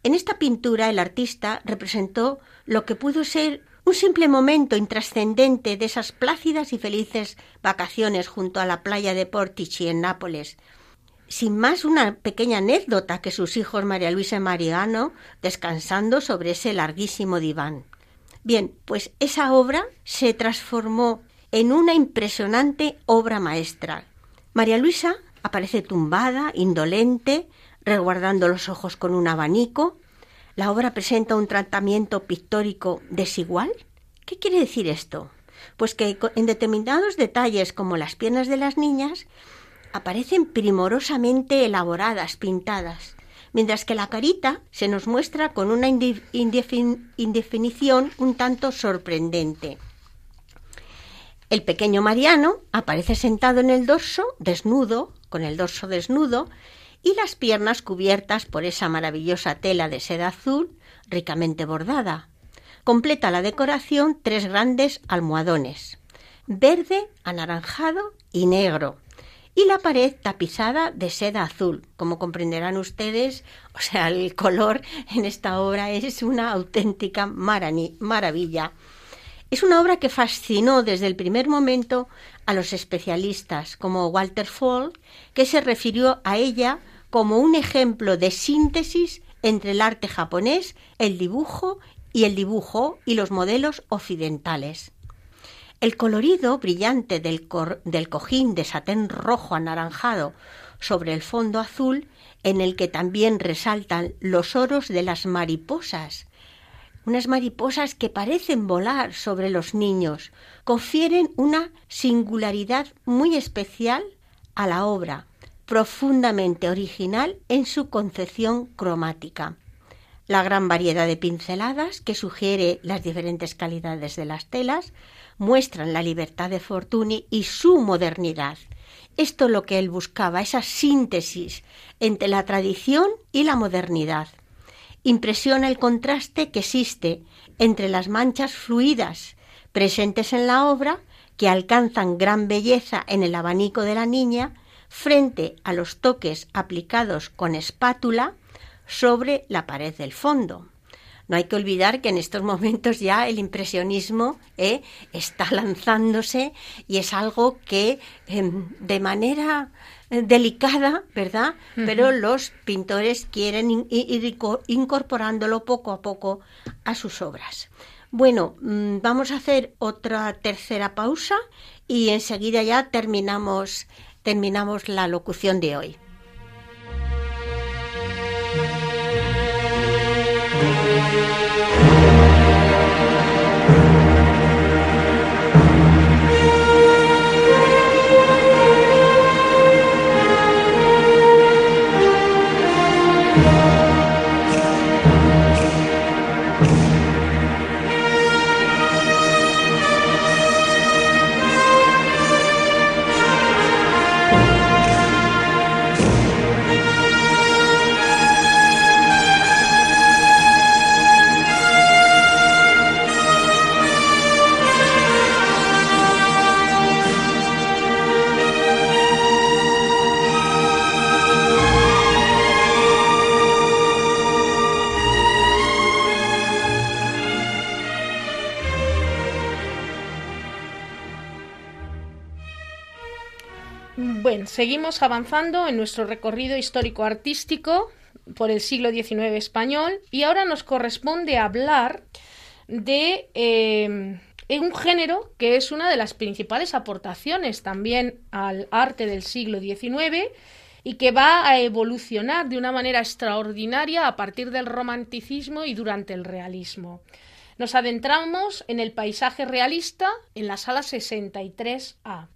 Speaker 2: En esta pintura el artista representó lo que pudo ser un simple momento intrascendente de esas plácidas y felices vacaciones junto a la playa de Portici en Nápoles. Sin más una pequeña anécdota que sus hijos María Luisa y Mariano descansando sobre ese larguísimo diván. Bien, pues esa obra se transformó en una impresionante obra maestra. María Luisa aparece tumbada, indolente, resguardando los ojos con un abanico, la obra presenta un tratamiento pictórico desigual. ¿Qué quiere decir esto? Pues que en determinados detalles, como las piernas de las niñas, aparecen primorosamente elaboradas, pintadas, mientras que la carita se nos muestra con una indefinición un tanto sorprendente. El pequeño Mariano aparece sentado en el dorso, desnudo, con el dorso desnudo, y las piernas cubiertas por esa maravillosa tela de seda azul ricamente bordada. Completa la decoración tres grandes almohadones, verde, anaranjado y negro, y la pared tapizada de seda azul. Como comprenderán ustedes, o sea, el color en esta obra es una auténtica maravilla. Es una obra que fascinó desde el primer momento a los especialistas, como Walter Fall, que se refirió a ella como un ejemplo de síntesis entre el arte japonés, el dibujo y el dibujo y los modelos occidentales. El colorido brillante del, del cojín de satén rojo anaranjado sobre el fondo azul en el que también resaltan los oros de las mariposas. Unas mariposas que parecen volar sobre los niños, confieren una singularidad muy especial a la obra, profundamente original en su concepción cromática. La gran variedad de pinceladas que sugiere las diferentes calidades de las telas muestran la libertad de Fortuny y su modernidad. Esto es lo que él buscaba, esa síntesis entre la tradición y la modernidad. Impresiona el contraste que existe entre las manchas fluidas presentes en la obra, que alcanzan gran belleza en el abanico de la niña, frente a los toques aplicados con espátula sobre la pared del fondo. No hay que olvidar que en estos momentos ya el impresionismo eh, está lanzándose y es algo que em, de manera eh, delicada, ¿verdad? Pero los pintores quieren ir incorporándolo poco a poco a sus obras. Bueno, mm, vamos a hacer otra tercera pausa y enseguida ya terminamos, terminamos la locución de hoy.
Speaker 3: Seguimos avanzando en nuestro recorrido histórico-artístico por el siglo XIX español y ahora nos corresponde hablar de eh, un género que es una de las principales aportaciones también al arte del siglo XIX y que va a evolucionar de una manera extraordinaria a partir del romanticismo y durante el realismo. Nos adentramos en el paisaje realista en la sala 63A.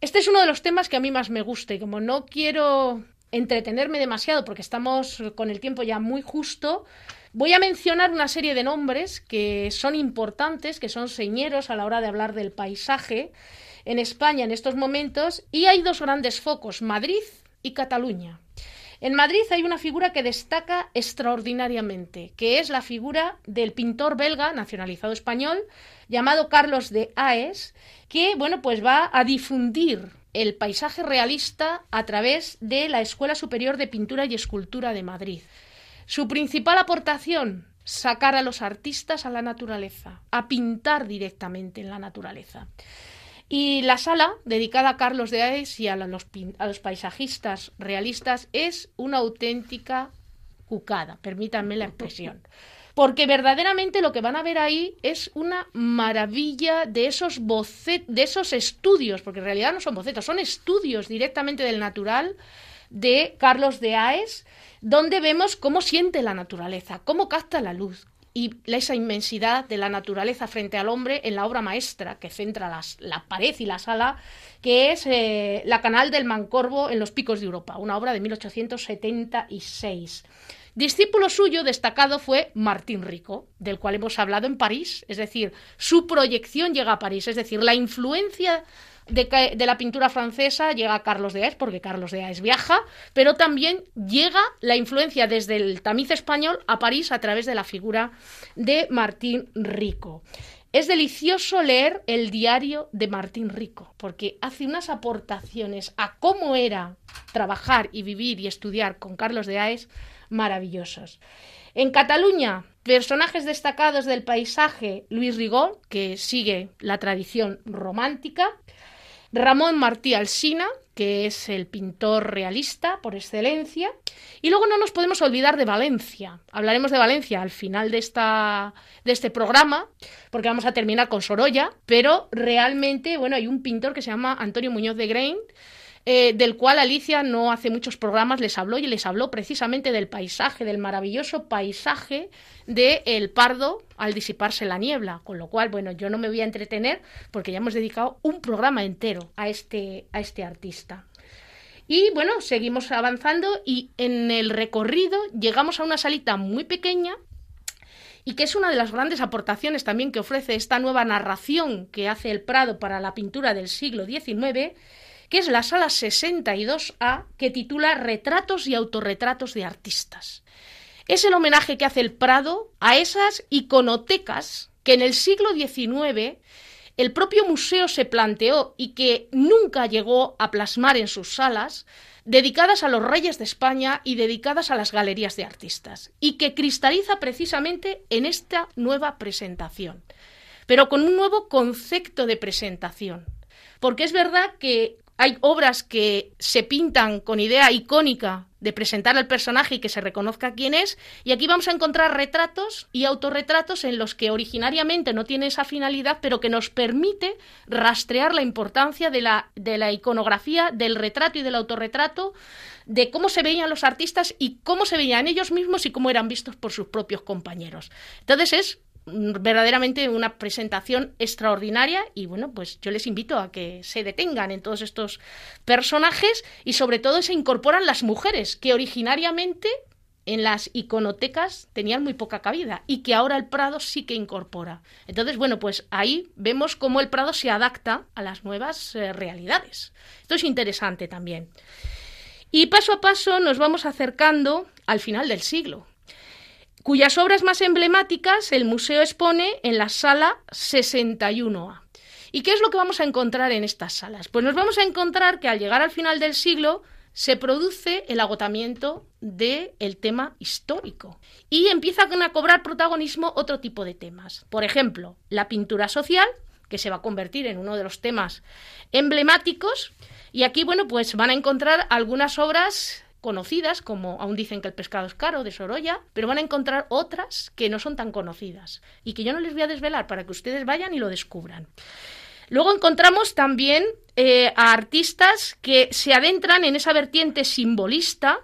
Speaker 3: Este es uno de los temas que a mí más me gusta y como no quiero entretenerme demasiado porque estamos con el tiempo ya muy justo, voy a mencionar una serie de nombres que son importantes, que son señeros a la hora de hablar del paisaje en España en estos momentos y hay dos grandes focos, Madrid y Cataluña. En Madrid hay una figura que destaca extraordinariamente, que es la figura del pintor belga nacionalizado español llamado Carlos de Aes, que bueno, pues va a difundir el paisaje realista a través de la Escuela Superior de Pintura y Escultura de Madrid. Su principal aportación, sacar a los artistas a la naturaleza, a pintar directamente en la naturaleza. Y la sala, dedicada a Carlos de Aes y a los, a los paisajistas realistas, es una auténtica cucada, permítanme la expresión. Porque verdaderamente lo que van a ver ahí es una maravilla de esos de esos estudios, porque en realidad no son bocetos, son estudios directamente del natural de Carlos de Aes, donde vemos cómo siente la naturaleza, cómo capta la luz, y esa inmensidad de la naturaleza frente al hombre en la obra maestra que centra las, la pared y la sala, que es eh, La Canal del Mancorvo en los Picos de Europa, una obra de 1876. Discípulo suyo destacado fue Martín Rico, del cual hemos hablado en París, es decir, su proyección llega a París, es decir, la influencia de, la pintura francesa llega Carlos de Aes, porque Carlos de Aes viaja, pero también llega la influencia desde el tamiz español a París a través de la figura de Martín Rico. Es delicioso leer el diario de Martín Rico, porque hace unas aportaciones a cómo era trabajar y vivir y estudiar con Carlos de Aes maravillosos. En Cataluña, personajes destacados del paisaje, Luis Rigol, que sigue la tradición romántica, Ramón Martí Alsina, que es el pintor realista por excelencia. Y luego no nos podemos olvidar de Valencia. Hablaremos de Valencia al final de, esta, de este programa, porque vamos a terminar con Sorolla, pero realmente, bueno, hay un pintor que se llama Antonio Muñoz de Grain, eh, del cual Alicia no hace muchos programas les habló y les habló precisamente del paisaje, del maravilloso paisaje de el Pardo al disiparse la niebla, con lo cual, bueno, yo no me voy a entretener porque ya hemos dedicado un programa entero a este, a este artista. Y bueno, seguimos avanzando y en el recorrido llegamos a una salita muy pequeña y que es una de las grandes aportaciones también que ofrece esta nueva narración que hace el Prado para la pintura del siglo XIX, que es la sala 62A, que titula Retratos y autorretratos de artistas. Es el homenaje que hace el Prado a esas iconotecas que en el siglo XIX el propio museo se planteó y que nunca llegó a plasmar en sus salas, dedicadas a los reyes de España y dedicadas a las galerías de artistas, y que cristaliza precisamente en esta nueva presentación, pero con un nuevo concepto de presentación. Porque es verdad que hay obras que se pintan con idea icónica de presentar al personaje y que se reconozca quién es, y aquí vamos a encontrar retratos y autorretratos en los que originariamente no tiene esa finalidad, pero que nos permite rastrear la importancia de la, iconografía, del retrato y del autorretrato, de cómo se veían los artistas y cómo se veían ellos mismos y cómo eran vistos por sus propios compañeros. Entonces es verdaderamente una presentación extraordinaria y bueno, pues yo les invito a que se detengan en todos estos personajes y sobre todo se incorporan las mujeres que originariamente en las iconotecas tenían muy poca cabida y que ahora el Prado sí que incorpora. Entonces, bueno, pues ahí vemos cómo el Prado se adapta a las nuevas eh, realidades. Esto es interesante también. Y paso a paso nos vamos acercando al final del siglo cuyas obras más emblemáticas el museo expone en la sala 61A. ¿Y qué es lo que vamos a encontrar en estas salas? Pues nos vamos a encontrar que al llegar al final del siglo se produce el agotamiento del tema histórico y empiezan a cobrar protagonismo otro tipo de temas. Por ejemplo, la pintura social, que se va a convertir en uno de los temas emblemáticos, y aquí, bueno, pues van a encontrar algunas obras conocidas, como aún dicen que el pescado es caro, de Sorolla, pero van a encontrar otras que no son tan conocidas y que yo no les voy a desvelar para que ustedes vayan y lo descubran. Luego encontramos también eh, a artistas que se adentran en esa vertiente simbolista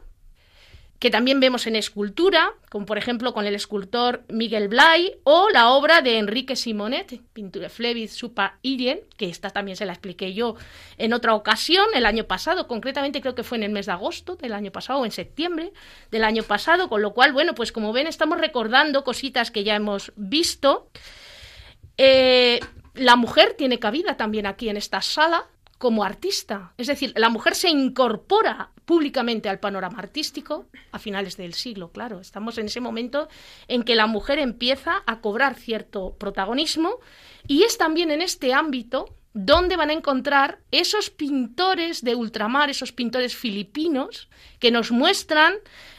Speaker 3: que también vemos en escultura, como por ejemplo con el escultor Miguel Blay, o la obra de Enrique Simonet, pintura Flevis Supa Irien, que esta también se la expliqué yo en otra ocasión, el año pasado, concretamente creo que fue en el mes de agosto del año pasado, o en septiembre del año pasado, con lo cual, bueno, pues como ven, estamos recordando cositas que ya hemos visto. Eh, la mujer tiene cabida también aquí en esta sala, como artista. Es decir, la mujer se incorpora públicamente al panorama artístico a finales del siglo, claro. Estamos en ese momento en que la mujer empieza a cobrar cierto protagonismo y es también en este ámbito donde van a encontrar esos pintores de ultramar, esos pintores filipinos que nos muestran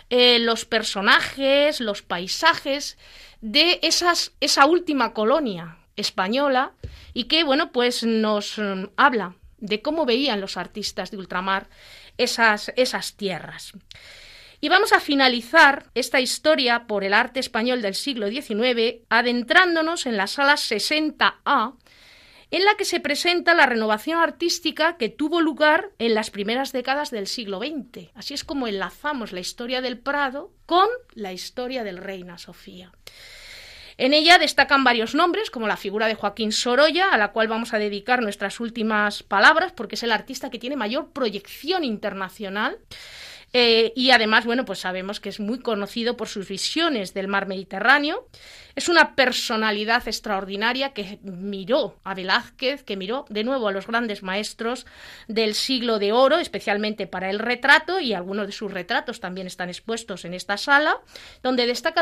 Speaker 3: eh, los personajes, los paisajes de esas, esa última colonia española y que, bueno, pues nos mm, habla de cómo veían los artistas de ultramar esas, esas tierras. Y vamos a finalizar esta historia por el arte español del siglo XIX adentrándonos en la sala 60A, en la que se presenta la renovación artística que tuvo lugar en las primeras décadas del siglo XX. Así es como enlazamos la historia del Prado con la historia del Reina Sofía. En ella destacan varios nombres, como la figura de Joaquín Sorolla, a la cual vamos a dedicar nuestras últimas palabras, porque es el artista que tiene mayor proyección internacional. Eh, y además, bueno, pues sabemos que es muy conocido por sus visiones del mar Mediterráneo. Es una personalidad extraordinaria que miró a Velázquez, que miró de nuevo a los grandes maestros del siglo de oro, especialmente para el retrato, y algunos de sus retratos también están expuestos en esta sala, donde destaca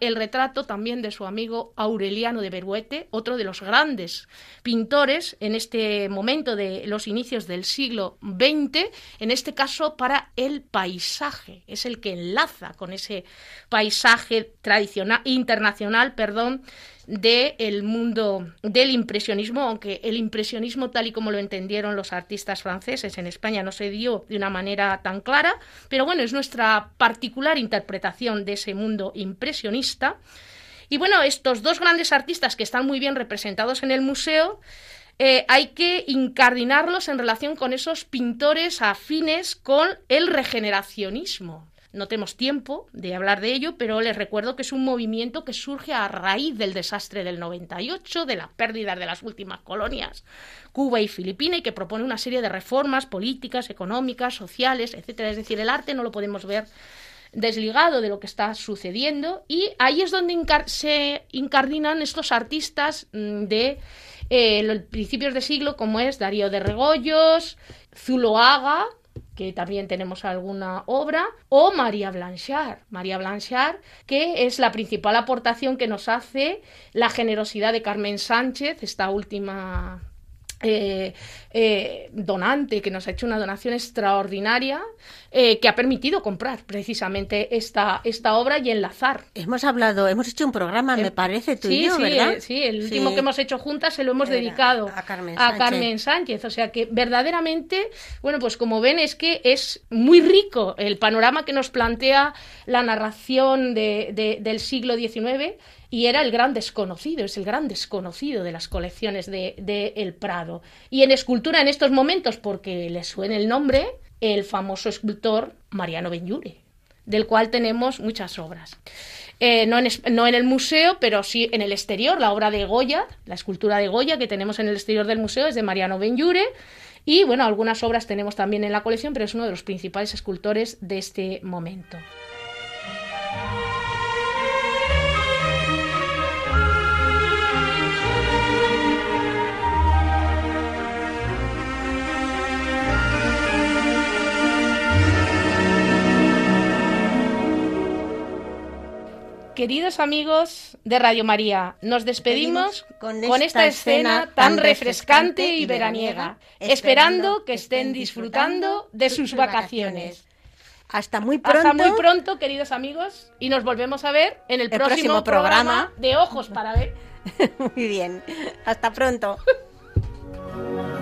Speaker 3: el, retrato también de su amigo Aureliano de Beruete, otro de los grandes pintores en este momento de los inicios del siglo XX, en este caso para el paisaje, es el que enlaza con ese paisaje tradicional internacional perdón, del mundo del impresionismo, aunque el impresionismo tal y como lo entendieron los artistas franceses en España no se dio de una manera tan clara, pero bueno, es nuestra particular interpretación de ese mundo impresionista. Y bueno, estos dos grandes artistas que están muy bien representados en el museo, eh, hay que incardinarlos en relación con esos pintores afines con el regeneracionismo. No tenemos tiempo de hablar de ello, pero les recuerdo que es un movimiento que surge a raíz del desastre del 98, de la pérdida de las últimas colonias, Cuba y Filipinas, y que propone una serie de reformas políticas, económicas, sociales, etcétera. Es decir, el arte no lo podemos ver desligado de lo que está sucediendo y ahí es donde se incardinan estos artistas mm, de eh, los principios de siglo como es Darío de Regoyos, Zuloaga, que también tenemos alguna obra, o María Blanchard. María Blanchard, que es la principal aportación que nos hace la generosidad de Carmen Sánchez, esta última eh, eh, donante que nos ha hecho una donación extraordinaria eh, que ha permitido comprar precisamente esta, esta obra y enlazar.
Speaker 2: Hemos hablado, hemos hecho un programa, me parece, tú y yo,
Speaker 3: sí,
Speaker 2: ¿verdad?
Speaker 3: sí, el último que hemos hecho juntas se lo hemos dedicado
Speaker 2: a Carmen,
Speaker 3: a Carmen Sánchez. O sea que verdaderamente, bueno, pues como ven es que es muy rico el panorama que nos plantea la narración de, del siglo XIX y era el gran desconocido, es el gran desconocido de las colecciones de, El Prado. Y en escultura en estos momentos, porque le suena el nombre, el famoso escultor Mariano Benlliure, del cual tenemos muchas obras. Eh, no, en, el museo, pero sí en el exterior, la obra de Goya, la escultura de Goya que tenemos en el exterior del museo es de Mariano Benlliure. Y bueno, algunas obras tenemos también en la colección, pero es uno de los principales escultores de este momento. Queridos amigos de Radio María, nos despedimos con esta, escena tan refrescante y veraniega, esperando que estén disfrutando de sus vacaciones.
Speaker 2: Hasta muy pronto.
Speaker 3: Hasta muy pronto, queridos amigos, y nos volvemos a ver en el, próximo, programa de Ojos para ver.
Speaker 2: muy bien. Hasta pronto.